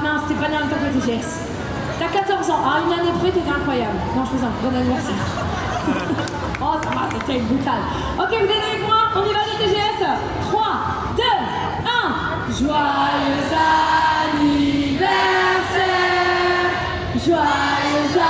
Ah, la TGS. T'as 14 ans. Ah, une année près, t'étais incroyable. Non, je plaisante. Bon anniversaire. oh, ça va, c'était brutal. Ok, vous êtes avec moi On y va, la TGS 3, 2, 1. Joyeux anniversaire Joyeux anniversaire